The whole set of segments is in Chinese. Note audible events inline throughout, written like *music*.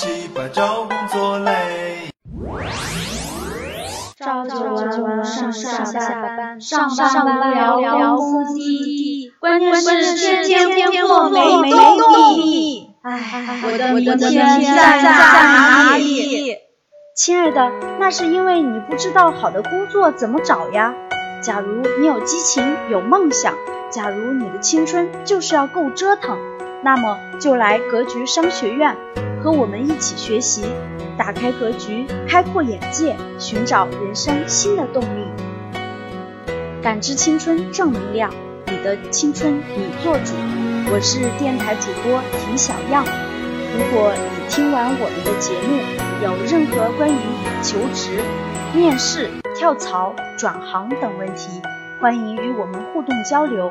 起吧，找工作累。朝九晚五上上下班，上班聊聊工资，关键是天天天做没没动力。唉，我的明天在哪里？亲爱的，那是因为你不知道好的工作怎么找呀。假如你有激情，有梦想，假如你的青春就是要够折腾，那么就来格局商学院，和我们一起学习。打开格局，开阔眼界，寻找人生新的动力，感知青春正能量，你的青春你做主。我是电台主播田小样。如果你听完我们的节目，有任何关于求职、面试、跳槽、转行等问题，欢迎与我们互动交流。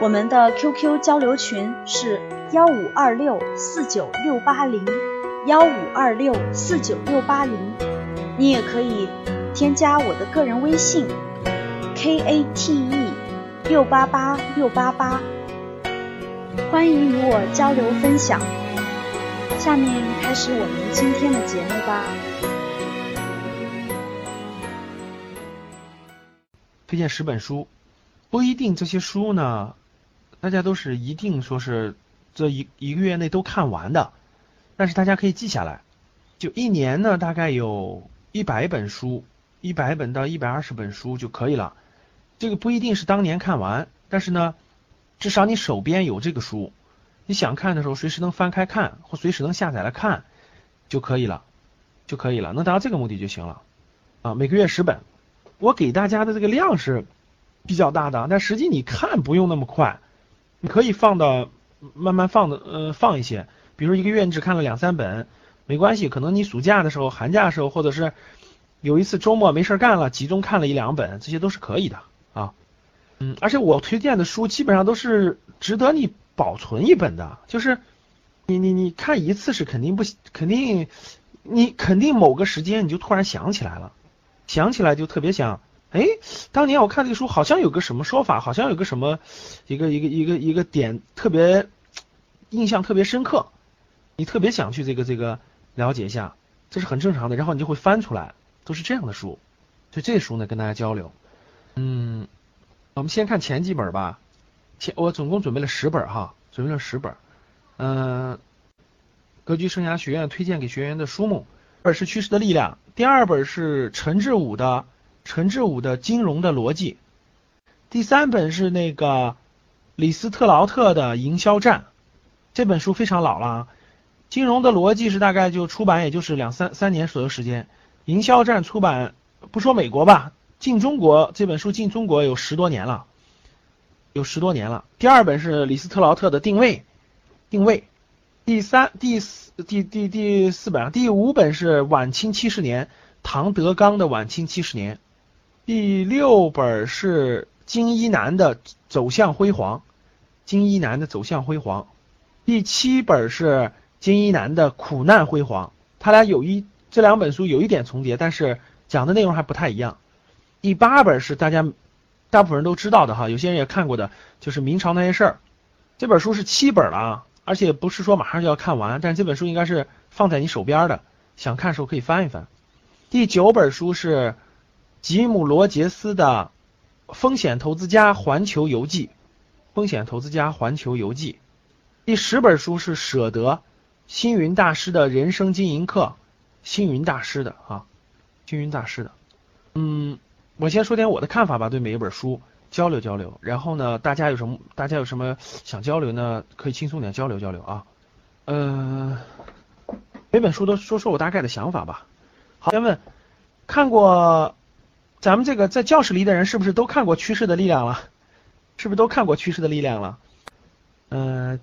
我们的 QQ 交流群是幺五二六四九六八零。幺五二六四九六八零，你也可以添加我的个人微信 k a t e 六八八六八八，欢迎与我交流分享。下面开始我们今天的节目吧。推荐十本书，不一定这些书呢，大家都是一定说是这一一个月内都看完的。但是大家可以记下来，就一年呢，大概有一百本书，一百本到一百二十本书就可以了。这个不一定是当年看完，但是呢，至少你手边有这个书，你想看的时候随时能翻开看，或随时能下载来看就可以了，就可以了，能达到这个目的就行了。啊，每个月十本，我给大家的这个量是比较大的，但实际你看不用那么快，你可以放到慢慢放的，呃，放一些。比如一个月你只看了两三本，没关系，可能你暑假的时候、寒假的时候，或者是有一次周末没事干了，集中看了一两本，这些都是可以的啊。嗯，而且我推荐的书基本上都是值得你保存一本的，就是你你你看一次是肯定不肯定，你肯定某个时间你就突然想起来了，想起来就特别想，哎，当年我看这个书好像有个什么说法，好像有个什么一个一个一个一个点特别印象特别深刻。你特别想去这个这个了解一下，这是很正常的。然后你就会翻出来，都是这样的书。就这书呢，跟大家交流。嗯，我们先看前几本吧。前我总共准备了十本哈，准备了十本。嗯，格局生涯学院推荐给学员的书目，二是趋势的力量，第二本是陈志武的陈志武的金融的逻辑，第三本是那个李斯特劳特的营销战。这本书非常老了。金融的逻辑是大概就出版也就是两三三年左右时间，营销战出版不说美国吧，进中国这本书进中国有十多年了，有十多年了。第二本是李斯特劳特的定位，定位，第三第四第第第四本第五本是晚清七十年，唐德刚的晚清七十年，第六本是金一南的走向辉煌，金一南的走向辉煌，第七本是。金一南的苦难辉煌，他俩有一这两本书有一点重叠，但是讲的内容还不太一样。第八本是大家大部分人都知道的哈，有些人也看过的，就是明朝那些事儿。这本书是七本了啊，而且不是说马上就要看完，但是这本书应该是放在你手边的，想看的时候可以翻一翻。第九本书是吉姆罗杰斯的风险投资家环球游记，风险投资家环球游记。第十本书是舍得。星云大师的人生经营课，星云大师的啊，星云大师的，嗯，我先说点我的看法吧，对每一本书交流交流，然后呢，大家有什么大家有什么想交流呢？可以轻松点交流交流啊，嗯，每本书都说说我大概的想法吧。好，先问，看过咱们这个在教室里的人是不是都看过《趋势的力量》了？是不是都看过《趋势的力量》了？嗯，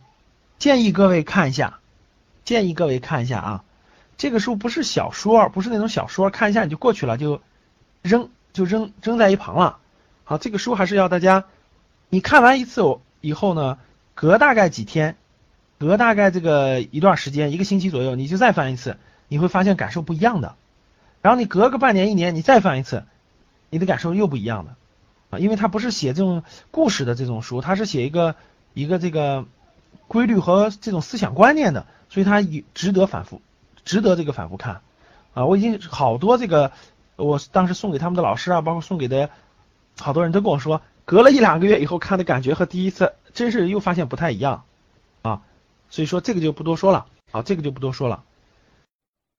建议各位看一下。建议各位看一下啊，这个书不是小说，不是那种小说，看一下你就过去了，就扔就扔扔在一旁了。好，这个书还是要大家，你看完一次以后呢，隔大概几天，隔大概这个一段时间，一个星期左右，你就再翻一次，你会发现感受不一样的。然后你隔个半年一年，你再翻一次，你的感受又不一样的啊，因为它不是写这种故事的这种书，它是写一个一个这个规律和这种思想观念的。所以它值得反复值得这个反复看啊！我已经好多这个，我当时送给他们的老师啊，包括送给的好多人都跟我说，隔了一两个月以后看的感觉和第一次真是又发现不太一样啊，所以说这个就不多说了啊，这个就不多说了。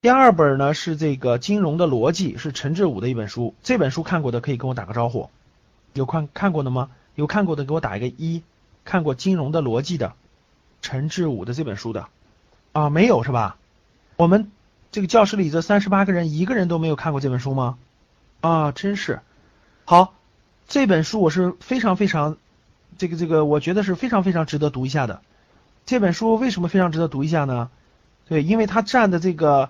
第二本呢是这个金融的逻辑，是陈志武的一本书，这本书看过的可以跟我打个招呼，有看看过的吗？有看过的给我打一个一，看过金融的逻辑的陈志武的这本书的啊，没有是吧？我们这个教室里这三十八个人，一个人都没有看过这本书吗？啊，真是好，这本书我是非常非常这个这个，我觉得是非常非常值得读一下的。这本书为什么非常值得读一下呢？对，因为它站的这个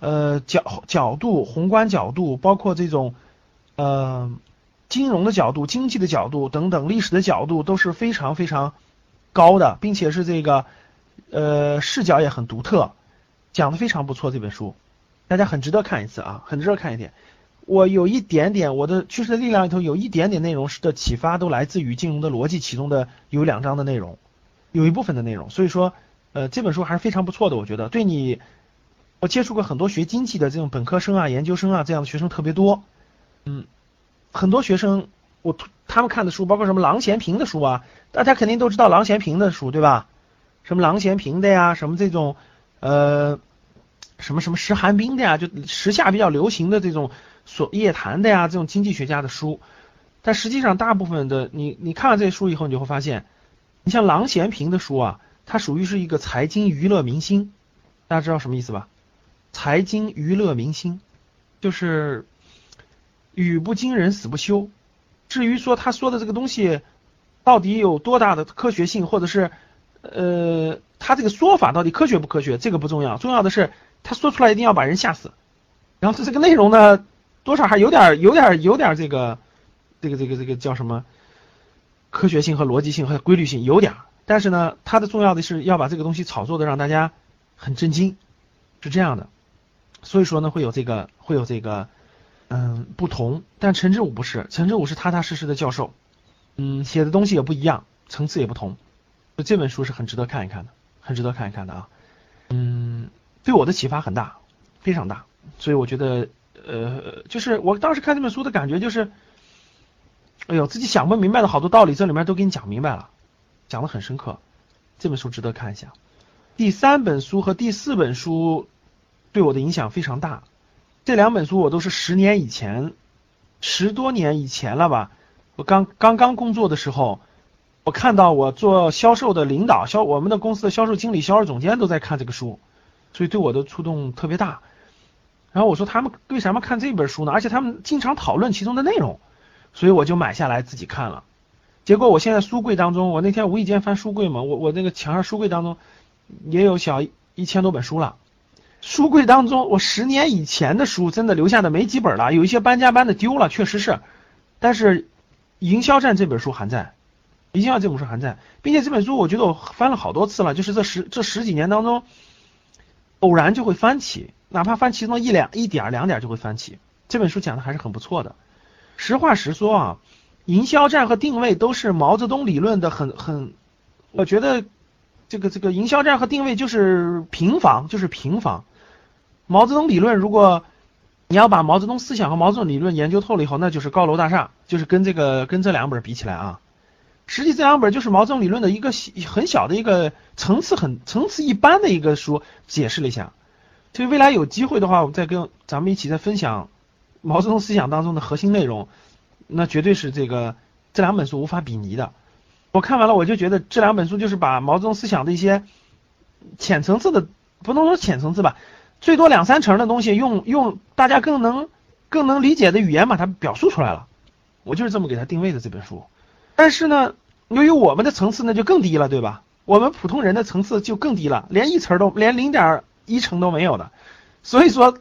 呃角角度、宏观角度，包括这种呃金融的角度、经济的角度等等历史的角度都是非常非常高的，并且是这个呃视角也很独特。讲的非常不错，这本书大家很值得看一次啊，很值得看一点。我有一点点我的趋势的力量里头有一点点内容的启发，都来自于金融的逻辑其中的有两章的内容，有一部分的内容。所以说，呃，这本书还是非常不错的，我觉得对你，我接触过很多学经济的这种本科生啊、研究生啊这样的学生特别多，嗯，很多学生我他们看的书，包括什么郎咸平的书啊，大家肯定都知道郎咸平的书对吧？什么郎咸平的呀，什么这种。呃，什么什么石寒冰的呀，就时下比较流行的这种所夜谈的呀，这种经济学家的书，但实际上大部分的你你看了这些书以后，你就会发现，你像郎咸平的书啊，它属于是一个财经娱乐明星，大家知道什么意思吧？财经娱乐明星就是语不惊人死不休。至于说他说的这个东西到底有多大的科学性，或者是呃。他这个说法到底科学不科学？这个不重要，重要的是他说出来一定要把人吓死。然后他这个内容呢，多少还有点、有点、有点这个、这个、这个、这个叫什么？科学性和逻辑性和规律性有点，但是呢，它的重要的是要把这个东西炒作的让大家很震惊，是这样的。所以说呢，会有这个会有这个嗯不同。但陈志武不是，陈志武是踏踏实实的教授，嗯，写的东西也不一样，层次也不同。这本书是很值得看一看的。很值得看一看的啊，嗯，对我的启发很大，非常大，所以我觉得，呃，就是我当时看这本书的感觉就是，哎呦，自己想不明白的好多道理，这里面都给你讲明白了，讲的很深刻，这本书值得看一下。第三本书和第四本书对我的影响非常大，这两本书我都是十年以前，十多年以前了吧，我刚刚刚工作的时候。我看到我做销售的领导销我们的公司的销售经理、销售总监都在看这个书，所以对我的触动特别大。然后我说他们为什么看这本书呢？而且他们经常讨论其中的内容，所以我就买下来自己看了。结果我现在书柜当中，我那天无意间翻书柜嘛，我我那个墙上书柜当中也有小一千多本书了。书柜当中我十年以前的书真的留下的没几本了，有一些搬家搬的丢了，确实是。但是营销战这本书还在。营销这本书还在，并且这本书我觉得我翻了好多次了，就是这十这十几年当中，偶然就会翻起，哪怕翻其中一两一点两点就会翻起。这本书讲的还是很不错的。实话实说啊，营销战和定位都是毛泽东理论的很很，我觉得这个这个营销战和定位就是平房，就是平房。毛泽东理论，如果你要把毛泽东思想和毛泽东理论研究透了以后，那就是高楼大厦，就是跟这个跟这两本比起来啊。实际这两本就是毛泽东理论的一个很小的一个层次很层次一般的一个书，解释了一下。所以未来有机会的话，我们再跟咱们一起再分享毛泽东思想当中的核心内容，那绝对是这个这两本书无法比拟的。我看完了，我就觉得这两本书就是把毛泽东思想的一些浅层次的，不能说浅层次吧，最多两三成的东西，用用大家更能更能理解的语言把它表述出来了。我就是这么给他定位的这本书。但是呢，由于我们的层次那就更低了，对吧？我们普通人的层次就更低了，连一层都连零点一成都没有的。所以说，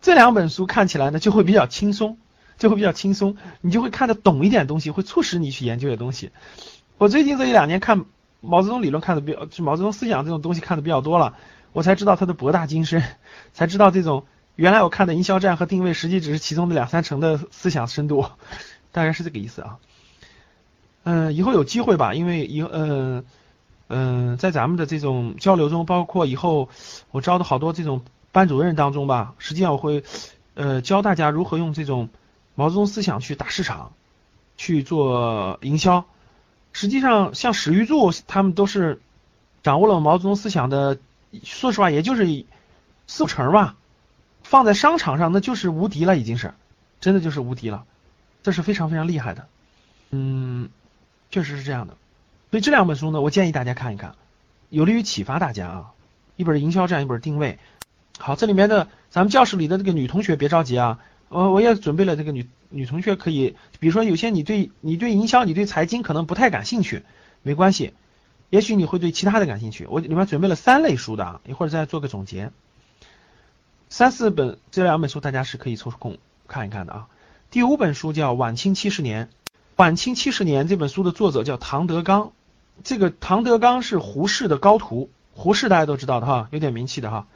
这两本书看起来呢就会比较轻松，就会比较轻松，你就会看得懂一点东西，会促使你去研究的东西。我最近这一两年看毛泽东理论看的比较，就毛泽东思想这种东西看的比较多了，我才知道他的博大精深，才知道这种原来我看的营销战和定位实际只是其中的两三成的思想深度，*laughs* 大概是这个意思啊。嗯，以后有机会吧，因为以嗯嗯，在咱们的这种交流中，包括以后我招的好多这种班主任当中吧，实际上我会呃教大家如何用这种毛泽东思想去打市场，去做营销。实际上，像史玉柱他们都是掌握了毛泽东思想的，说实话，也就是四五成吧。放在商场上，那就是无敌了，已经是，真的就是无敌了，这是非常非常厉害的。嗯，确实是这样的。所以这两本书呢，我建议大家看一看，有利于启发大家啊。一本营销战，一本定位。好，这里面的咱们教室里的这个女同学别着急啊，我我也准备了这个女女同学可以，比如说有些你对你对营销、你对财经可能不太感兴趣，没关系，也许你会对其他的感兴趣。我里面准备了三类书的啊，一会儿再做个总结。三四本这两本书大家是可以抽出空看一看的啊。第五本书叫《晚清七十年》，《晚清七十年》这本书的作者叫唐德刚，这个唐德刚是胡适的高徒，胡适大家都知道的哈，有点名气的哈，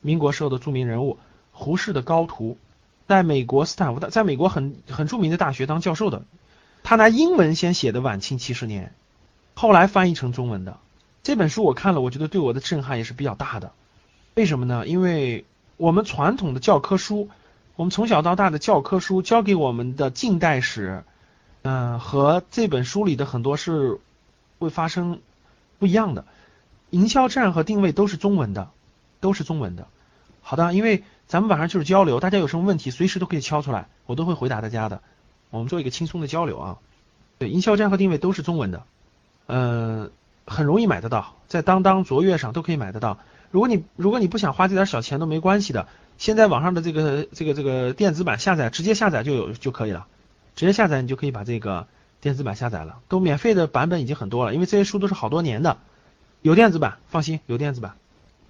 民国时候的著名人物，胡适的高徒，在美国斯坦福大，在美国很很著名的大学当教授的，他拿英文先写的《晚清七十年》，后来翻译成中文的。这本书我看了，我觉得对我的震撼也是比较大的，为什么呢？因为我们传统的教科书，我们从小到大的教科书教给我们的近代史，嗯，和这本书里的很多是会发生不一样的。营销战和定位都是中文的，都是中文的。好的，因为咱们晚上就是交流，大家有什么问题随时都可以敲出来，我都会回答大家的。我们做一个轻松的交流啊。对，营销战和定位都是中文的，嗯，很容易买得到，在当当、卓越上都可以买得到。如果你如果你不想花这点小钱都没关系的，现在网上的这个这个这个电子版下载直接下载就有就可以了，直接下载你就可以把这个电子版下载了，都免费的版本已经很多了，因为这些书都是好多年的，有电子版，放心有电子版，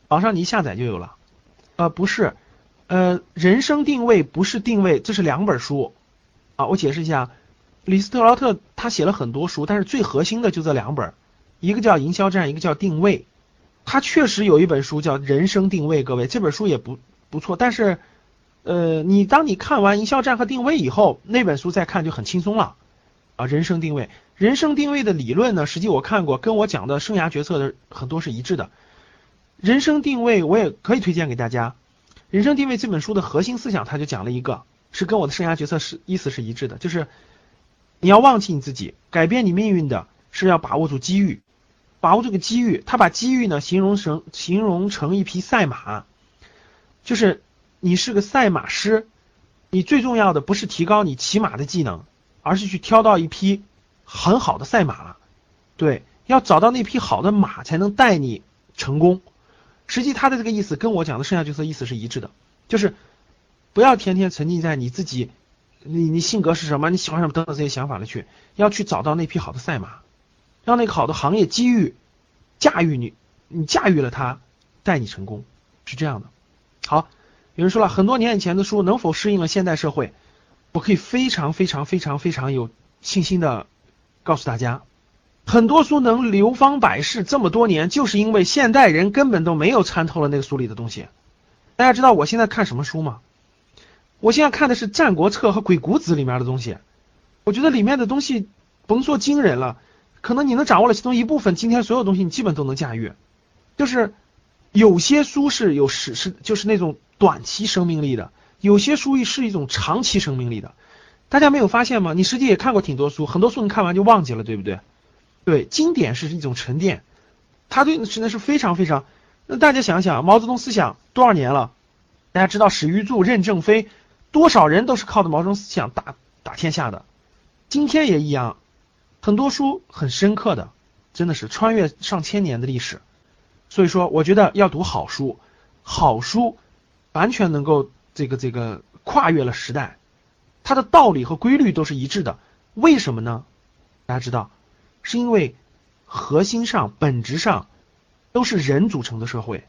网上你一下载就有了。呃不是，呃人生定位不是定位，这是两本书啊，我解释一下，李斯特劳特他写了很多书，但是最核心的就这两本，一个叫营销战，一个叫定位。他确实有一本书叫《人生定位》，各位这本书也不不错。但是，呃，你当你看完《营销战》和《定位》以后，那本书再看就很轻松了啊。《人生定位》，《人生定位》的理论呢，实际我看过，跟我讲的生涯决策的很多是一致的。《人生定位》我也可以推荐给大家，《人生定位》这本书的核心思想，他就讲了一个，是跟我的生涯决策是意思是一致的，就是你要忘记你自己，改变你命运的是要把握住机遇。把握这个机遇，他把机遇呢形容成形容成一匹赛马，就是你是个赛马师，你最重要的不是提高你骑马的技能，而是去挑到一匹很好的赛马，对，要找到那匹好的马才能带你成功。实际他的这个意思跟我讲的剩下角色意思是一致的，就是不要天天沉浸在你自己，你你性格是什么，你喜欢什么等等这些想法里去，要去找到那匹好的赛马。让那个好的行业机遇驾驭你，你驾驭了它，带你成功，是这样的。好，有人说了很多年以前的书能否适应了现代社会？我可以非常非常非常非常有信心的告诉大家，很多书能流芳百世这么多年，就是因为现代人根本都没有参透了那个书里的东西。大家知道我现在看什么书吗？我现在看的是《战国策》和《鬼谷子》里面的东西，我觉得里面的东西甭说惊人了。可能你能掌握了其中一部分，今天所有东西你基本都能驾驭。就是有些书是有史是就是那种短期生命力的，有些书是一种长期生命力的。大家没有发现吗？你实际也看过挺多书，很多书你看完就忘记了，对不对？对，经典是一种沉淀，它对真的是非常非常。那大家想想，毛泽东思想多少年了？大家知道史玉柱、任正非，多少人都是靠着毛泽东思想打打天下的，今天也一样。很多书很深刻的，真的是穿越上千年的历史，所以说我觉得要读好书，好书完全能够这个这个跨越了时代，它的道理和规律都是一致的。为什么呢？大家知道，是因为核心上本质上都是人组成的社会，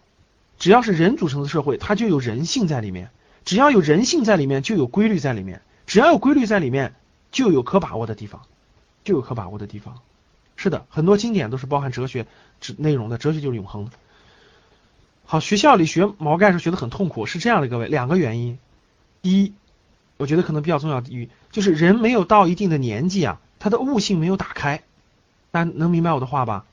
只要是人组成的社会，它就有人性在里面，只要有人性在里面，就有规律在里面，只要有规律在里面，就有可把握的地方。就有可把握的地方，是的，很多经典都是包含哲学之内容的，哲学就是永恒的。好，学校里学毛概时学的很痛苦，是这样的，各位，两个原因。第一，我觉得可能比较重要的一，就是人没有到一定的年纪啊，他的悟性没有打开。大家能明白我的话吧？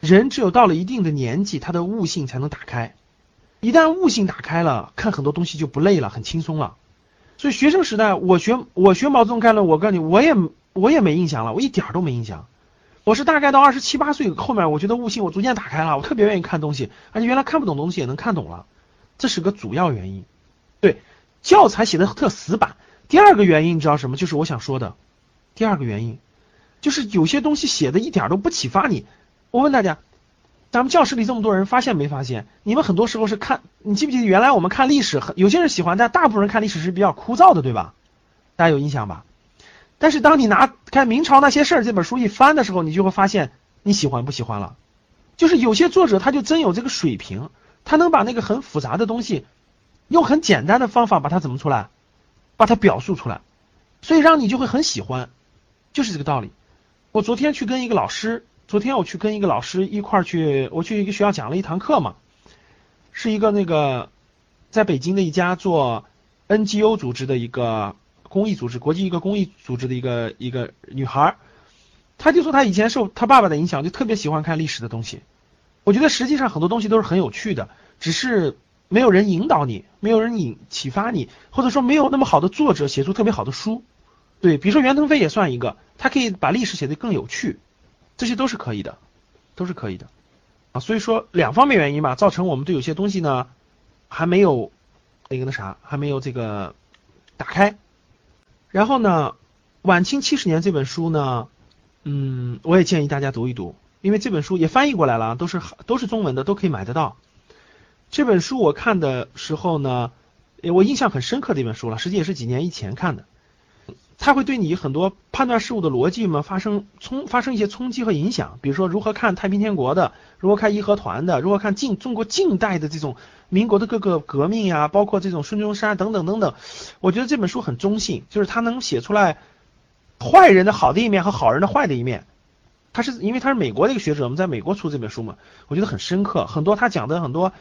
人只有到了一定的年纪，他的悟性才能打开。一旦悟性打开了，看很多东西就不累了，很轻松了。所以学生时代，我学我学毛泽东概论，我告诉你，我也我也没印象了，我一点都没印象。我是大概到二十七八岁后面，我觉得悟性我逐渐打开了，我特别愿意看东西，而且原来看不懂东西也能看懂了，这是个主要原因。对，教材写的特死板。第二个原因你知道什么？就是我想说的，第二个原因就是有些东西写的一点都不启发你。我问大家，咱们教室里这么多人，发现没发现？你们很多时候是看，你记不记得原来我们看历史，很有些人喜欢，但大部分人看历史是比较枯燥的，对吧？大家有印象吧？但是当你拿看明朝那些事儿这本书一翻的时候，你就会发现你喜欢不喜欢了。就是有些作者他就真有这个水平，他能把那个很复杂的东西用很简单的方法把它怎么出来？把它表述出来，所以让你就会很喜欢，就是这个道理。我昨天去跟一个老师，昨天我去跟一个老师一块儿去，我去一个学校讲了一堂课嘛，是一个那个在北京的一家做 NGO 组织的一个公益组织，国际一个公益组织的一个一个女孩，她就说她以前受她爸爸的影响，就特别喜欢看历史的东西。我觉得实际上很多东西都是很有趣的，只是。没有人引导你，没有人引启发你，或者说没有那么好的作者写出特别好的书，对，比如说袁腾飞也算一个，他可以把历史写得更有趣，这些都是可以的，都是可以的啊。所以说两方面原因吧，造成我们对有些东西呢还没有那个那啥，还没有这个打开。然后呢，晚清七十年这本书呢，嗯，我也建议大家读一读，因为这本书也翻译过来了，都是都是中文的，都可以买得到。这本书我看的时候呢，我印象很深刻的一本书了，实际也是几年以前看的。它会对你很多判断事物的逻辑嘛发生冲发生一些冲击和影响。比如说如何看太平天国的，如何看义和团的，如何看近中国近代的这种民国的各个革命呀，包括这种孙中山等等等等。我觉得这本书很中性，就是它能写出来坏人的好的一面和好人的坏的一面。他是因为他是美国的一个学者，我们在美国出这本书嘛，我觉得很深刻，很多他讲的很多。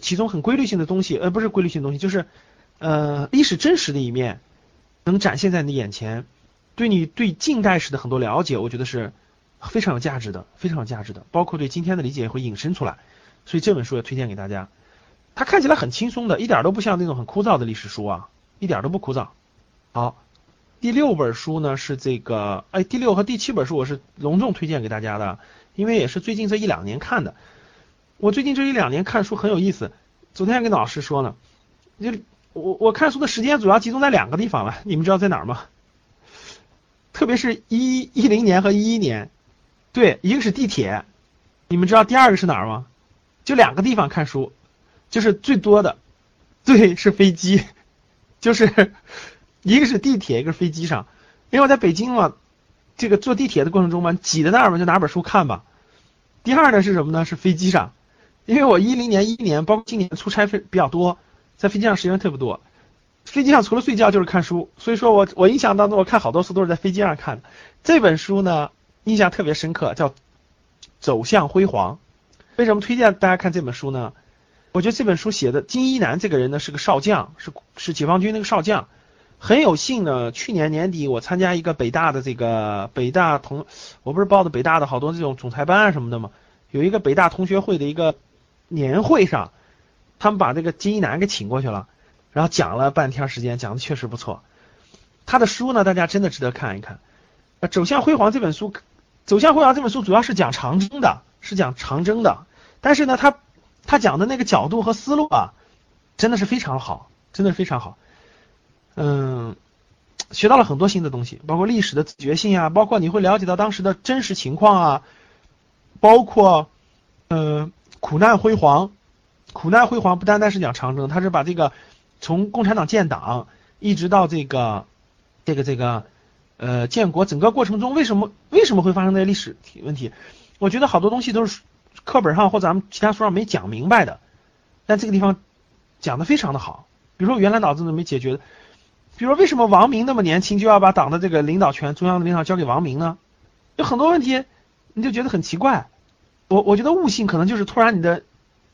其中很规律性的东西，呃，不是规律性的东西，就是呃历史真实的一面能展现在你眼前，对你对近代史的很多了解，我觉得是非常有价值的，非常有价值的，包括对今天的理解也会引申出来。所以这本书也推荐给大家。它看起来很轻松的，一点都不像那种很枯燥的历史书啊，一点都不枯燥。好，第六本书呢是这个，哎，第六和第七本书我是隆重推荐给大家的，因为也是最近这一两年看的。我最近这一两年看书很有意思，昨天还跟老师说呢，就我我看书的时间主要集中在两个地方了，你们知道在哪儿吗？特别是一一零年和一一年，对，一个是地铁，你们知道第二个是哪儿吗？就两个地方看书，就是最多的，对，是飞机，就是一个是地铁，一个是飞机上，因为我在北京嘛，这个坐地铁的过程中嘛，挤在那儿嘛，就拿本书看吧。第二呢是什么呢？是飞机上。因为我一零年、一一年，包括今年出差费比较多，在飞机上时间特别多。飞机上除了睡觉就是看书，所以说我我印象当中我看好多书都是在飞机上看的。这本书呢，印象特别深刻，叫《走向辉煌》。为什么推荐大家看这本书呢？我觉得这本书写的金一南这个人呢是个少将，是是解放军那个少将。很有幸呢，去年年底我参加一个北大的这个北大同，我不是报的北大的好多这种总裁班啊什么的嘛？有一个北大同学会的一个。年会上，他们把这个金一南给请过去了，然后讲了半天时间，讲的确实不错。他的书呢，大家真的值得看一看。《呃走向辉煌》这本书，《走向辉煌》这本书主要是讲长征的，是讲长征的。但是呢，他他讲的那个角度和思路啊，真的是非常好，真的是非常好。嗯，学到了很多新的东西，包括历史的自觉性啊，包括你会了解到当时的真实情况啊，包括嗯。苦难辉煌，苦难辉煌不单单是讲长征，他是把这个从共产党建党一直到这个这个这个呃建国整个过程中，为什么为什么会发生那些历史问题？我觉得好多东西都是课本上或咱们其他书上没讲明白的，但这个地方讲的非常的好。比如说原来脑子都没解决的，比如说为什么王明那么年轻就要把党的这个领导权、中央的领导交给王明呢？有很多问题你就觉得很奇怪。我我觉得悟性可能就是突然你的，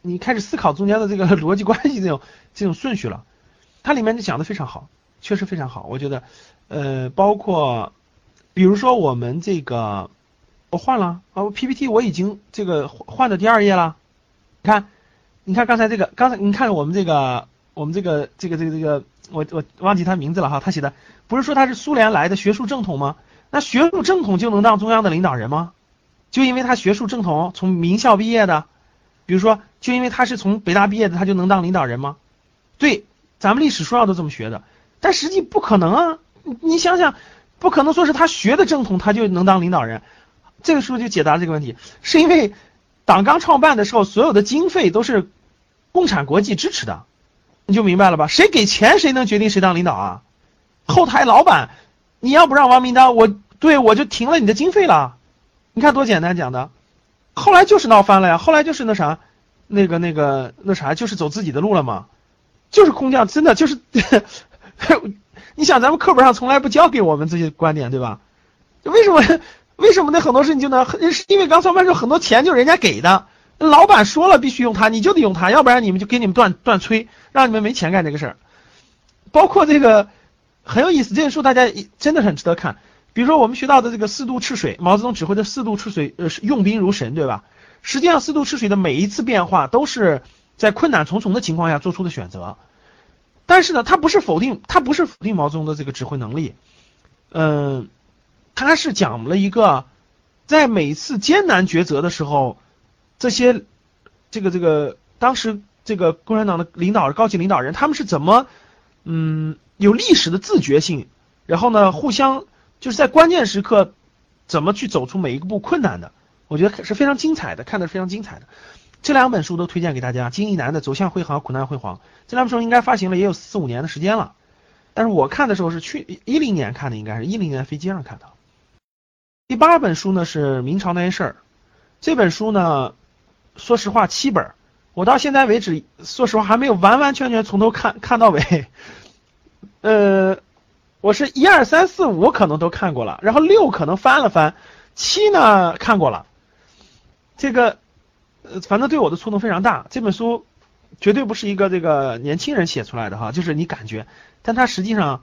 你开始思考中间的这个逻辑关系这种这种顺序了，它里面就讲的非常好，确实非常好。我觉得，呃，包括比如说我们这个，我换了啊，PPT 我已经这个换的第二页了，你看你看刚才这个，刚才你看我们这个，我们这个这个这个这个，我我忘记他名字了哈，他写的不是说他是苏联来的学术正统吗？那学术正统就能当中央的领导人吗？就因为他学术正统，从名校毕业的，比如说，就因为他是从北大毕业的，他就能当领导人吗？对，咱们历史书上都这么学的，但实际不可能啊！你想想，不可能说是他学的正统，他就能当领导人。这个书就解答这个问题，是因为党刚创办的时候，所有的经费都是共产国际支持的，你就明白了吧？谁给钱，谁能决定谁当领导啊？后台老板，你要不让王明当，我对我就停了你的经费了。你看多简单讲的，后来就是闹翻了呀，后来就是那啥，那个那个那啥，就是走自己的路了嘛，就是空降，真的就是，*laughs* 你想咱们课本上从来不教给我们这些观点，对吧？为什么为什么那很多事情就能，是因为刚上班时候很多钱就是人家给的，老板说了必须用它，你就得用它，要不然你们就给你们断断催，让你们没钱干这个事儿。包括这个很有意思，这本书大家真的很值得看。比如说我们学到的这个四渡赤水，毛泽东指挥的四渡赤水，呃，用兵如神，对吧？实际上四渡赤水的每一次变化都是在困难重重的情况下做出的选择。但是呢，他不是否定，他不是否定毛泽东的这个指挥能力，嗯，他是讲了一个在每次艰难抉择的时候，这些这个这个当时这个共产党的领导高级领导人他们是怎么嗯有历史的自觉性，然后呢互相。就是在关键时刻，怎么去走出每一步困难的，我觉得是非常精彩的，看的是非常精彩的。这两本书都推荐给大家，金一南的《走向辉煌，苦难辉煌》这两本书应该发行了也有四五年的时间了，但是我看的时候是去一零年看的，应该是一零年飞机上看的。第八本书呢是明朝那些事儿，这本书呢，说实话七本，我到现在为止，说实话还没有完完全全从头看看到尾，呃。我是一二三四五可能都看过了，然后六可能翻了翻，七呢看过了。这个，呃，反正对我的触动非常大。这本书绝对不是一个这个年轻人写出来的哈，就是你感觉，但他实际上，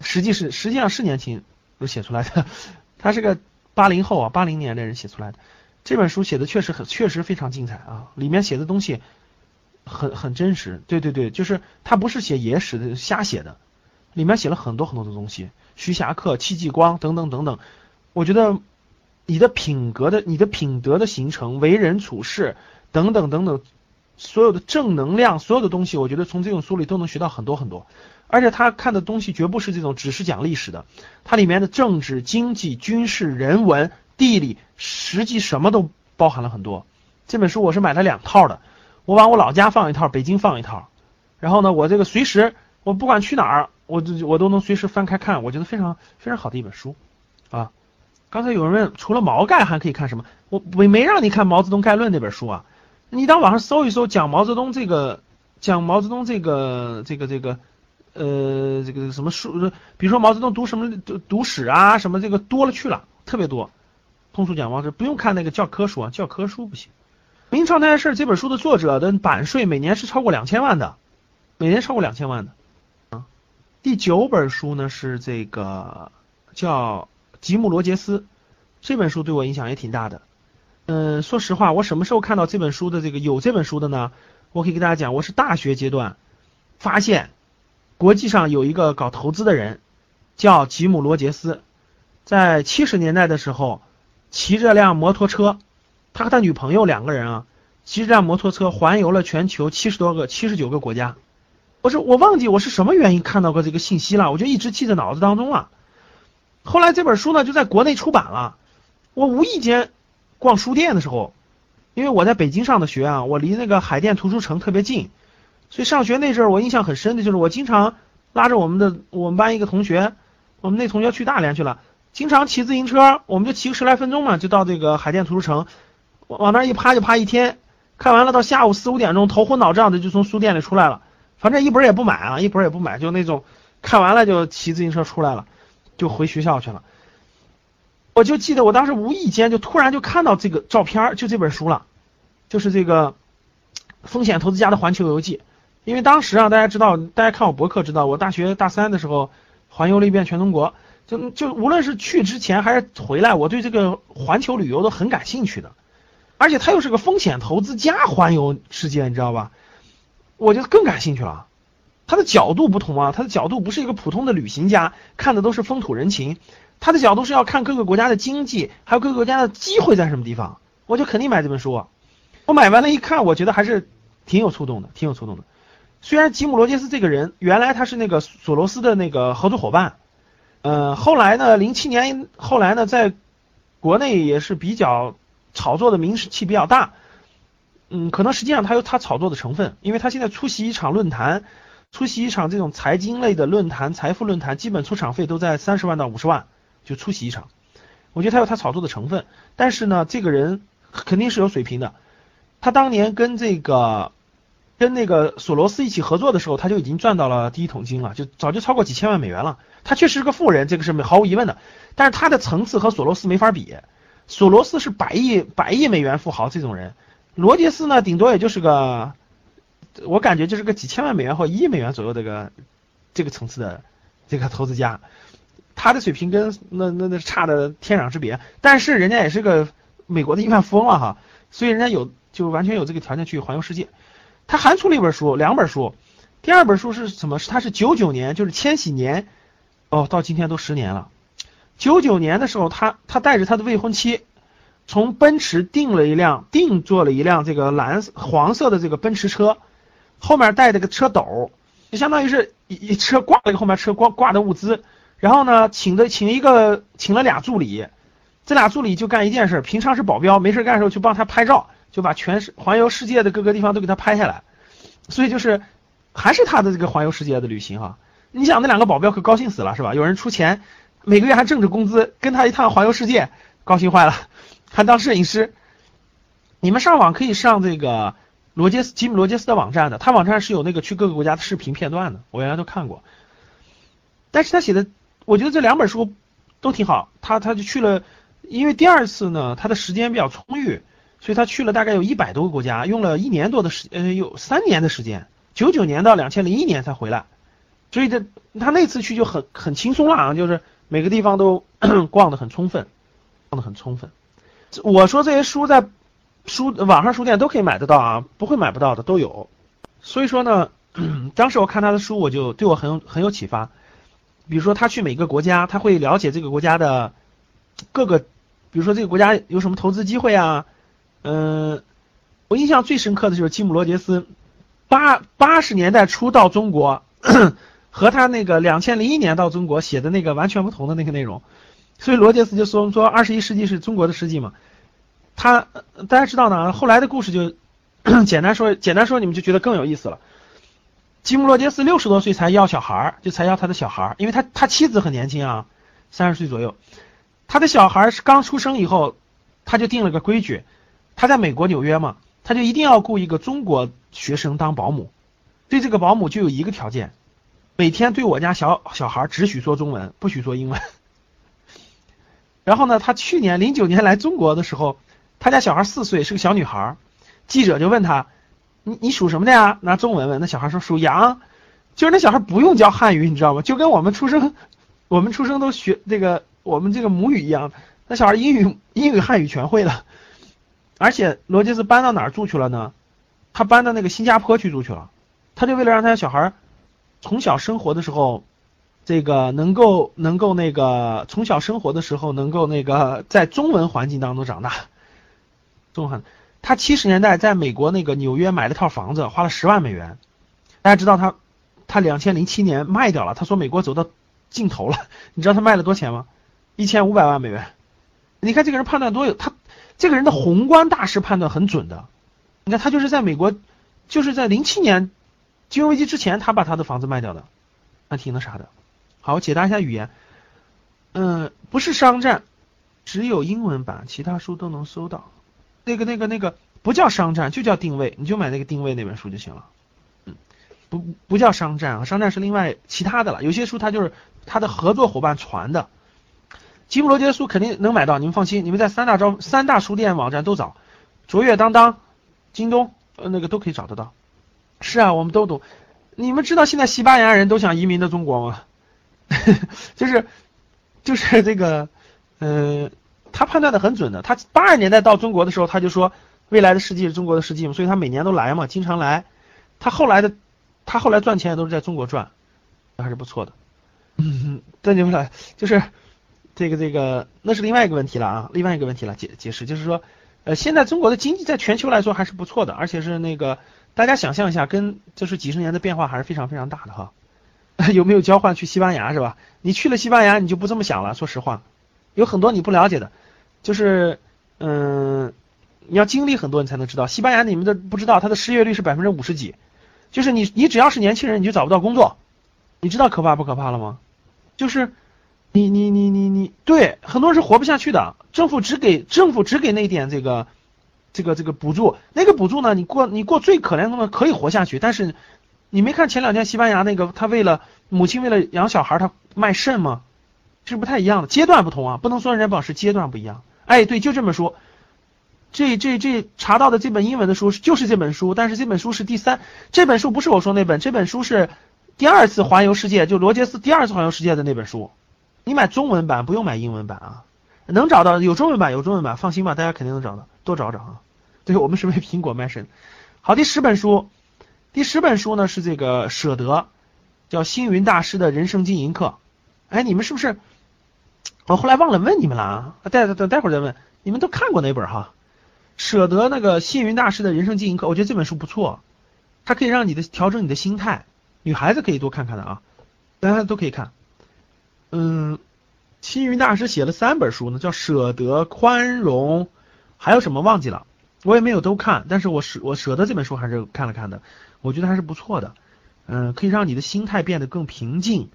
实际是实际上是年轻人写出来的，*laughs* 他是个八零后啊，八零年的人写出来的。这本书写的确实很，确实非常精彩啊，里面写的东西很很真实。对对对，就是他不是写野史的，瞎写的。里面写了很多很多的东西，徐霞客、戚继光等等等等。我觉得你的品格的、你的品德的形成、为人处事等等等等，所有的正能量，所有的东西，我觉得从这种书里都能学到很多很多。而且他看的东西绝不是这种只是讲历史的，它里面的政治、经济、军事、人文、地理，实际什么都包含了很多。这本书我是买了两套的，我往我老家放一套，北京放一套。然后呢，我这个随时我不管去哪儿。我这我都能随时翻开看，我觉得非常非常好的一本书，啊，刚才有人问，除了毛概还可以看什么？我没没让你看《毛泽东概论》那本书啊，你到网上搜一搜，讲毛泽东这个，讲毛泽东这个这个这个，呃，这个什么书，比如说毛泽东读什么读读史啊，什么这个多了去了，特别多。通俗讲毛泽不用看那个教科书啊，教科书不行。明朝那些事这本书的作者的版税每年是超过两千万的，每年超过两千万的。第九本书呢是这个叫《吉姆罗杰斯》，这本书对我影响也挺大的。嗯，说实话，我什么时候看到这本书的这个有这本书的呢？我可以跟大家讲，我是大学阶段发现国际上有一个搞投资的人叫吉姆罗杰斯，在七十年代的时候骑着辆摩托车，他和他女朋友两个人啊骑着辆摩托车环游了全球七十多个七十九个国家。不是我忘记我是什么原因看到过这个信息了，我就一直记在脑子当中了。后来这本书呢就在国内出版了，我无意间逛书店的时候，因为我在北京上的学啊，我离那个海淀图书城特别近，所以上学那阵儿我印象很深的就是我经常拉着我们的我们班一个同学，我们那同学去大连去了，经常骑自行车，我们就骑个十来分钟嘛，就到这个海淀图书城，往那儿一趴就趴一天，看完了到下午四五点钟头昏脑胀的就从书店里出来了。反正一本也不买啊，一本也不买，就那种看完了就骑自行车出来了，就回学校去了。我就记得我当时无意间就突然就看到这个照片，就这本书了，就是这个风险投资家的环球游记。因为当时啊，大家知道，大家看我博客知道，我大学大三的时候环游了一遍全中国，就就无论是去之前还是回来，我对这个环球旅游都很感兴趣的。而且他又是个风险投资加环游世界，你知道吧？我就更感兴趣了。他的角度不同啊，他的角度不是一个普通的旅行家，看的都是风土人情，他的角度是要看各个国家的经济，还有各个国家的机会在什么地方。我就肯定买这本书。我买完了，一看，我觉得还是挺有触动的，挺有触动的。虽然吉姆罗杰斯这个人原来他是那个索罗斯的那个合作伙伴，呃，后来呢，零七年后来呢，在国内也是比较炒作的名气比较大，嗯，可能实际上他有他炒作的成分，因为他现在出席一场论坛，出席一场这种财经类的论坛、财富论坛，基本出场费都在三十万到五十万就出席一场，我觉得他有他炒作的成分，但是呢，这个人肯定是有水平的，他当年跟这个。跟那个索罗斯一起合作的时候，他就已经赚到了第一桶金了，就早就超过几千万美元了。他确实是个富人，这个是毫无疑问的。但是他的层次和索罗斯没法比。索罗斯是百亿百亿美元富豪这种人，罗杰斯呢，顶多也就是个，我感觉就是个几千万美元或一亿美元左右这个这个层次的这个投资家。他的水平跟那那那差的天壤之别。但是人家也是个美国的亿万富翁了哈，所以人家有就完全有这个条件去环游世界。他还出了一本书，两本书。第二本书是什么？是他是九九年，就是千禧年，哦，到今天都十年了。九九年的时候，他他带着他的未婚妻，从奔驰订了一辆，定做了一辆这个蓝黄色的这个奔驰车，后面带着个车斗，就相当于是一车挂了一个后面车挂挂的物资。然后呢，请的请一个请了俩助理，这俩助理就干一件事，平常是保镖，没事干的时候去帮他拍照。就把全世环游世界的各个地方都给他拍下来，所以就是还是他的这个环游世界的旅行哈。你想那两个保镖可高兴死了是吧？有人出钱，每个月还挣着工资，跟他一趟环游世界，高兴坏了，还当摄影师。你们上网可以上这个罗杰斯吉姆罗杰斯的网站的，他网站是有那个去各个国家的视频片段的，我原来都看过。但是他写的，我觉得这两本书都挺好。他他就去了，因为第二次呢，他的时间比较充裕。所以他去了大概有一百多个国家，用了一年多的时，呃，有三年的时间，九九年到两千零一年才回来。所以这他那次去就很很轻松了啊，就是每个地方都 *clears throat* 逛得很充分，逛得很充分。我说这些书在书网上书店都可以买得到啊，不会买不到的都有。所以说呢，*clears throat* 当时我看他的书，我就对我很有很有启发。比如说他去每个国家，他会了解这个国家的各个，比如说这个国家有什么投资机会啊。嗯，我印象最深刻的就是基姆罗杰斯，八八十年代初到中国，*clears throat* 和他那个两千零一年到中国写的那个完全不同的那个内容，所以罗杰斯就说说二十一世纪是中国的世纪嘛。他大家知道呢，后来的故事就 *clears throat* 简单说，简单说你们就觉得更有意思了。吉姆罗杰斯六十多岁才要小孩儿，就才要他的小孩儿，因为他他妻子很年轻啊，三十岁左右，他的小孩是刚出生以后，他就定了个规矩。他在美国纽约嘛，他就一定要雇一个中国学生当保姆，对这个保姆就有一个条件，每天对我家小小孩只许说中文，不许说英文。然后呢，他去年零九年来中国的时候，他家小孩四岁，是个小女孩。记者就问他：“你你属什么的呀？”拿中文问，那小孩说：“属羊。”就是那小孩不用教汉语，你知道吗？就跟我们出生，*laughs* 我们出生都学这个我们这个母语一样，那小孩英语英语汉语全会了。而且罗杰斯搬到哪儿住去了呢？他搬到那个新加坡去住去了。他就为了让他的小孩从小生活的时候，这个能够能够那个从小生活的时候能够那个在中文环境当中长大。中文，他七十年代在美国那个纽约买了套房子，花了十万美元。大家知道他他两千零七年卖掉了。他说美国走到尽头了。你知道他卖了多少钱吗？一千五百万美元。你看这个人判断多有他。这个人的宏观大势判断很准的，你看他就是在美国，就是在零七年金融危机之前，他把他的房子卖掉的，还挺那啥的。好，我解答一下语言，嗯，不是商战，只有英文版，其他书都能搜到。那个、那个、那个不叫商战，就叫定位，你就买那个定位那本书就行了。嗯，不不叫商战啊，商战是另外其他的了。有些书它就是它的合作伙伴传的。吉姆罗杰书肯定能买到，你们放心，你们在三大招三大书店网站都找，卓越、当当、京东，呃，那个都可以找得到。是啊，我们都懂。你们知道现在西班牙人都想移民的中国吗？*laughs* 就是就是这个，呃，他判断的很准的。他八十年代到中国的时候，他就说未来的世纪是中国的世纪嘛，所以他每年都来嘛，经常来。他后来的他后来赚钱也都是在中国赚，还是不错的。嗯，对你们来就是这个这个那是另外一个问题了啊，另外一个问题了解解释就是说，呃，现在中国的经济在全球来说还是不错的，而且是那个大家想象一下，跟就是几十年的变化还是非常非常大的哈。*laughs* 有没有交换去西班牙是吧？你去了西班牙，你就不这么想了。说实话，有很多你不了解的，就是嗯，你要经历很多，你才能知道。西班牙你们都不知道，它的失业率是百分之五十几，就是你你只要是年轻人，你就找不到工作，你知道可怕不可怕了吗？就是你你你你你对很多人是活不下去的，政府只给政府只给那一点这个这个这个补助，那个补助呢，你过你过最可怜的可以活下去，但是。你没看前两天西班牙那个，他为了母亲为了养小孩，他卖肾吗？是不太一样的，阶段不同啊，不能说人家保是阶段不一样。哎，对，就这本书，这这这查到的这本英文的书就是这本书，但是这本书是第三，这本书不是我说那本，这本书是第二次环游世界，就罗杰斯第二次环游世界的那本书。你买中文版不用买英文版啊，能找到有中文版有中文版，放心吧，大家肯定能找到，多找找啊。对我们是为苹果卖肾。好，第十本书。第十本书呢是这个舍得，叫星云大师的人生经营课。哎，你们是不是？我后来忘了问你们了啊！待待待会儿再问。你们都看过哪本哈？舍得那个星云大师的人生经营课，我觉得这本书不错，它可以让你的调整你的心态。女孩子可以多看看的啊，大家都可以看。嗯，星云大师写了三本书呢，叫舍得、宽容，还有什么忘记了？我也没有都看，但是我舍我舍得这本书还是看了看的。我觉得还是不错的，嗯，可以让你的心态变得更平静，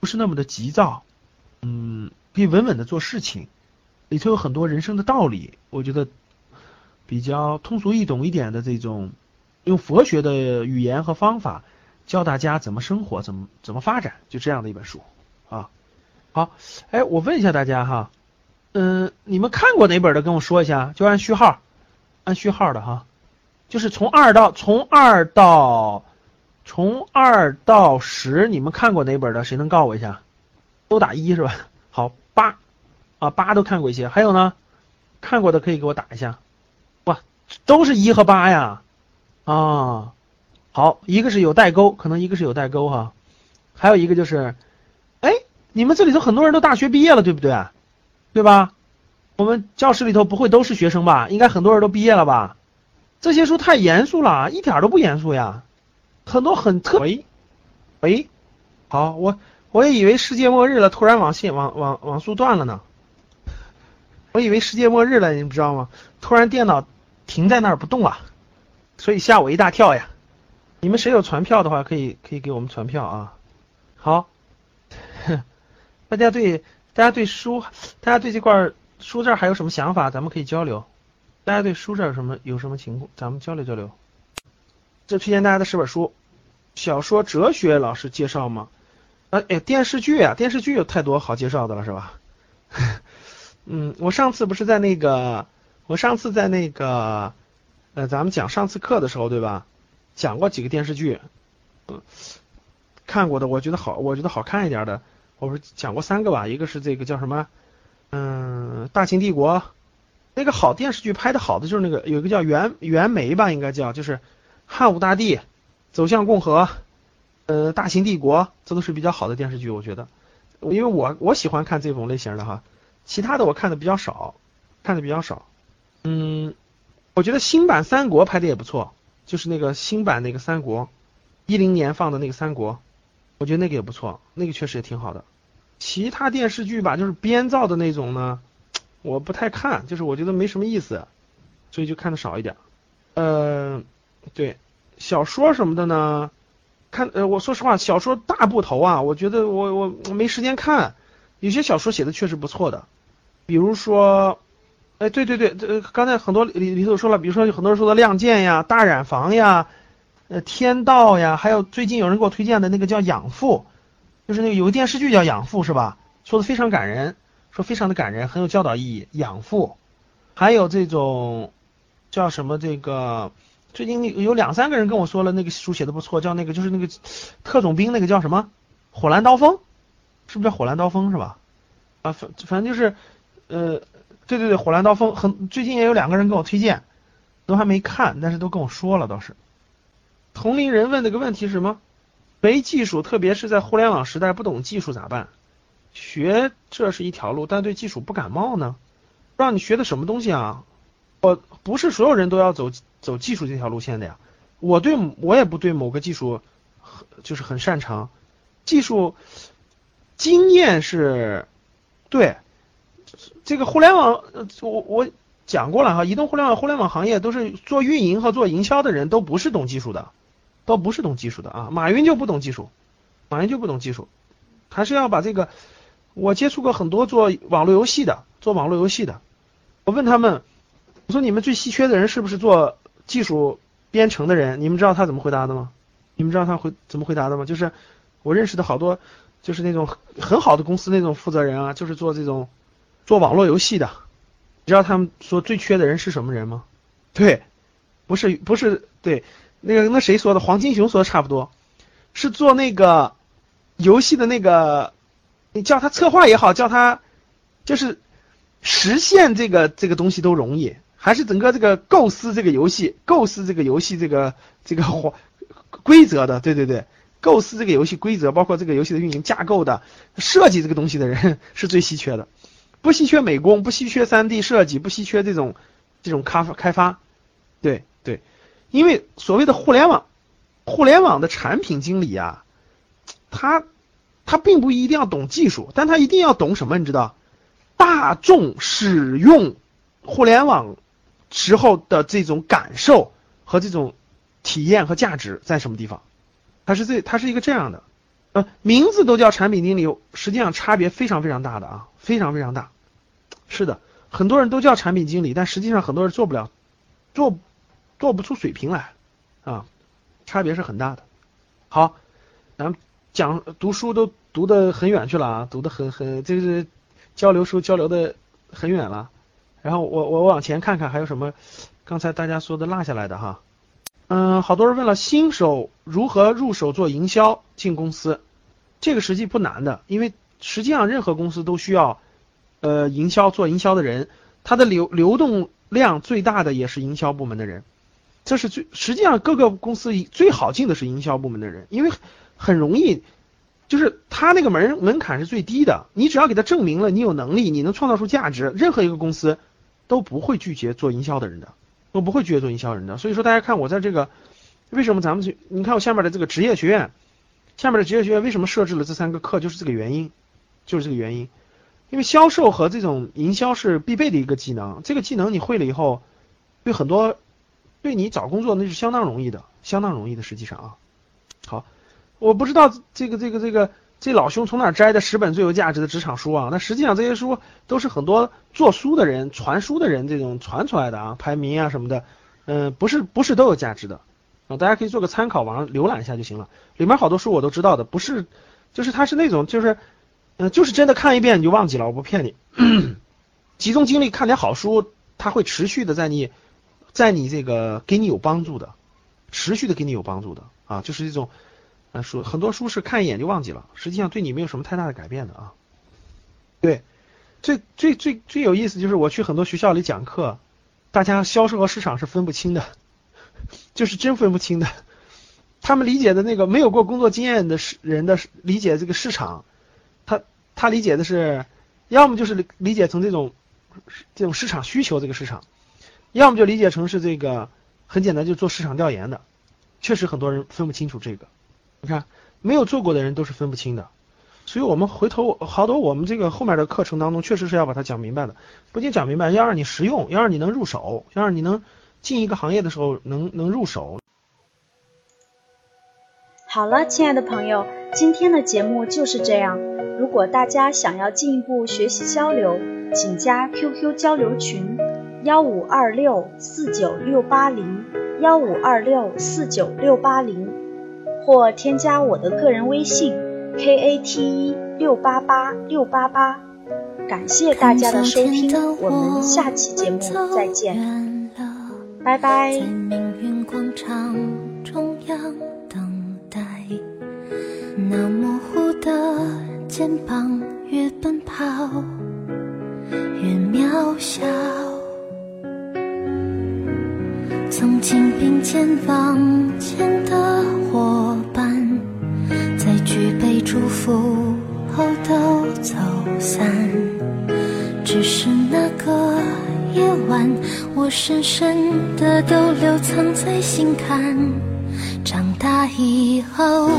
不是那么的急躁，嗯，可以稳稳的做事情，里头有很多人生的道理，我觉得比较通俗易懂一点的这种，用佛学的语言和方法教大家怎么生活，怎么怎么发展，就这样的一本书啊。好，哎，我问一下大家哈，嗯，你们看过哪本的？跟我说一下，就按序号，按序号的哈。就是从二到从二到从二到十，你们看过哪本的？谁能告我一下？都打一是吧？*laughs* 好，八啊，八都看过一些。还有呢？看过的可以给我打一下。哇，都是一和八呀！啊，好，一个是有代沟，可能一个是有代沟哈。还有一个就是，哎，你们这里头很多人都大学毕业了，对不对？对吧？我们教室里头不会都是学生吧？应该很多人都毕业了吧？这些书太严肃了，一点都不严肃呀，很多很特。喂，喂，好，我我也以为世界末日了，突然网线网网网速断了呢。我以为世界末日了，你们知道吗？突然电脑停在那儿不动了，所以吓我一大跳呀。你们谁有传票的话，可以可以给我们传票啊。好，*laughs* 大家对大家对书，大家对这块书这儿还有什么想法？咱们可以交流。大家对书这有什么有什么情况？咱们交流交流。这推荐大家的十本书，小说哲学老师介绍吗？啊，哎，电视剧啊，电视剧有太多好介绍的了，是吧？*laughs* 嗯，我上次不是在那个，我上次在那个，呃，咱们讲上次课的时候，对吧？讲过几个电视剧，嗯，看过的，我觉得好，我觉得好看一点的，我不是讲过三个吧？一个是这个叫什么？嗯，大秦帝国。那个好电视剧拍的好的就是那个有一个叫袁袁枚吧，应该叫就是汉武大帝走向共和，呃大秦帝国，这都是比较好的电视剧，我觉得，因为我我喜欢看这种类型的哈，其他的我看的比较少，看的比较少，嗯，我觉得新版三国拍的也不错，就是那个新版那个三国，一零年放的那个三国，我觉得那个也不错，那个确实也挺好的，其他电视剧吧，就是编造的那种呢。我不太看，就是我觉得没什么意思，所以就看的少一点。呃，对，小说什么的呢？看，呃，我说实话，小说大部头啊，我觉得我我没时间看。有些小说写的确实不错的，比如说，哎，对对对，这刚才很多里里头说了，比如说有很多人说的《亮剑》呀，《大染坊》呀，呃，《天道》呀，还有最近有人给我推荐的那个叫《养父》，就是那个有个电视剧叫《养父》，是吧？说的非常感人。说非常的感人，很有教导意义。养父，还有这种叫什么？这个最近有两三个人跟我说了，那个书写的不错，叫那个就是那个特种兵，那个叫什么？火蓝刀锋，是不是叫火蓝刀锋是吧？啊，反反正就是呃对对对，《火蓝刀锋》很最近也有两个人跟我推荐，都还没看，但是都跟我说了倒是。同龄人问这个问题是什么？没技术，特别是在互联网时代，不懂技术咋办？学这是一条路，但对技术不感冒呢？让你学的什么东西啊？我不是所有人都要走走技术这条路线的呀。我对我也不对某个技术很就是很擅长，技术经验是对这个互联网，我我讲过了哈，移动互联网互联网行业都是做运营和做营销的人都不是懂技术的，都不是懂技术的啊。马云就不懂技术，马云就不懂技术，还是要把这个。我接触过很多做网络游戏的，做网络游戏的。我问他们，我说你们最稀缺的人是不是做技术编程的人？你们知道他怎么回答的吗？你们知道他回怎么回答的吗？就是我认识的好多，就是那种很好的公司那种负责人啊，就是做这种做网络游戏的。你知道他们说最缺的人是什么人吗？对，不是不是对，那个那谁说的？黄金熊说的差不多，是做那个游戏的那个。你叫他策划也好，叫他就是实现这个这个东西都容易，还是整个这个构思这个游戏，构思这个游戏这个这个规则的，对对对，构思这个游戏规则，包括这个游戏的运营架构的设计这个东西的人 *laughs* 是最稀缺的，不稀缺美工，不稀缺三 D 设计，不稀缺这种这种开发开发，对对，因为所谓的互联网，互联网的产品经理啊，他。他并不一定要懂技术，但他一定要懂什么？你知道，大众使用互联网时候的这种感受和这种体验和价值在什么地方？它是这，它是一个这样的，呃，名字都叫产品经理，实际上差别非常非常大的啊，非常非常大。是的，很多人都叫产品经理，但实际上很多人做不了，做做不出水平来啊，差别是很大的。好，咱们。讲读书都读得很远去了啊，读得很很这是交流书交流的很远了。然后我我往前看看还有什么，刚才大家说的落下来的哈，嗯，好多人问了新手如何入手做营销进公司，这个实际不难的，因为实际上任何公司都需要呃营销做营销的人，他的流流动量最大的也是营销部门的人，这是最实际上各个公司最好进的是营销部门的人，因为。很容易，就是他那个门门槛是最低的，你只要给他证明了你有能力，你能创造出价值，任何一个公司都不会拒绝做营销的人的，都不会拒绝做营销人的。所以说，大家看我在这个，为什么咱们去？你看我下面的这个职业学院，下面的职业学院为什么设置了这三个课？就是这个原因，就是这个原因。因为销售和这种营销是必备的一个技能，这个技能你会了以后，对很多对你找工作那是相当容易的，相当容易的。实际上啊，好。我不知道这个这个这个这老兄从哪摘的十本最有价值的职场书啊？那实际上这些书都是很多做书的人、传书的人这种传出来的啊，排名啊什么的，嗯，不是不是都有价值的啊，大家可以做个参考，网上浏览一下就行了。里面好多书我都知道的，不是，就是它是那种就是，嗯，就是真的看一遍你就忘记了，我不骗你。*coughs* 集中精力看点好书，它会持续的在你，在你这个给你有帮助的，持续的给你有帮助的啊，就是这种。啊，书很多书是看一眼就忘记了，实际上对你没有什么太大的改变的啊。对，最最最最有意思就是我去很多学校里讲课，大家销售和市场是分不清的，就是真分不清的。他们理解的那个没有过工作经验的市人的理解这个市场，他他理解的是，要么就是理解成这种这种市场需求这个市场，要么就理解成是这个很简单就做市场调研的，确实很多人分不清楚这个。你看，没有做过的人都是分不清的，所以我们回头好多我们这个后面的课程当中，确实是要把它讲明白的。不仅讲明白，要让你实用，要让你能入手，要让你能进一个行业的时候能能入手。好了，亲爱的朋友，今天的节目就是这样。如果大家想要进一步学习交流，请加 QQ 交流群幺五二六四九六八零幺五二六四九六八零。或添加我的个人微信 k a t 一六八八六八八，感谢大家的收听，我们下期节目再见，拜拜。在命运广场中央等待，那模糊的肩膀越奔跑，越渺小。曾经并肩往前的伙，祝福后都走散。只是那个夜晚，我深深的都留藏在心坎。长大以后，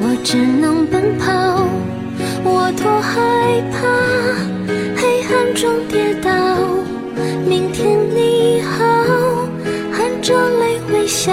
我只能奔跑，我多害怕黑暗中跌倒。明天你好，含着泪微笑，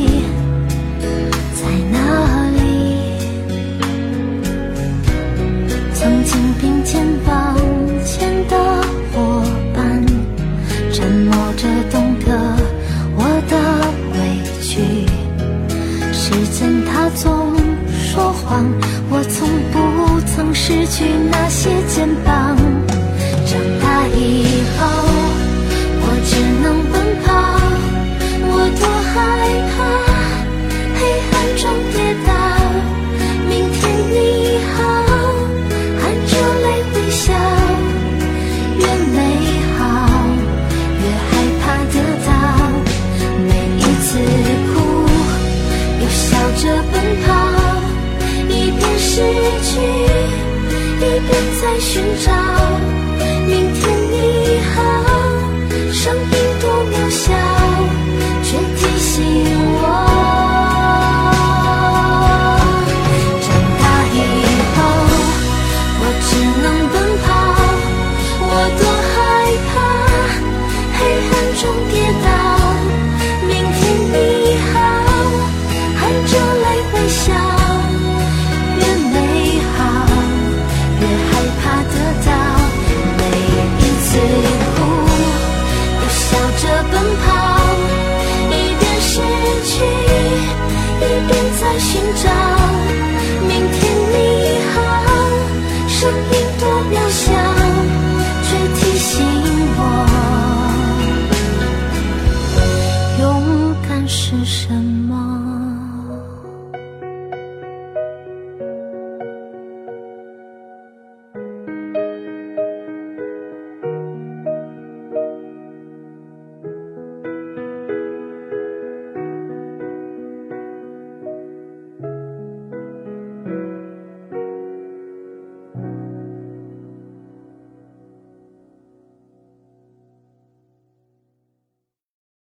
寻找。明天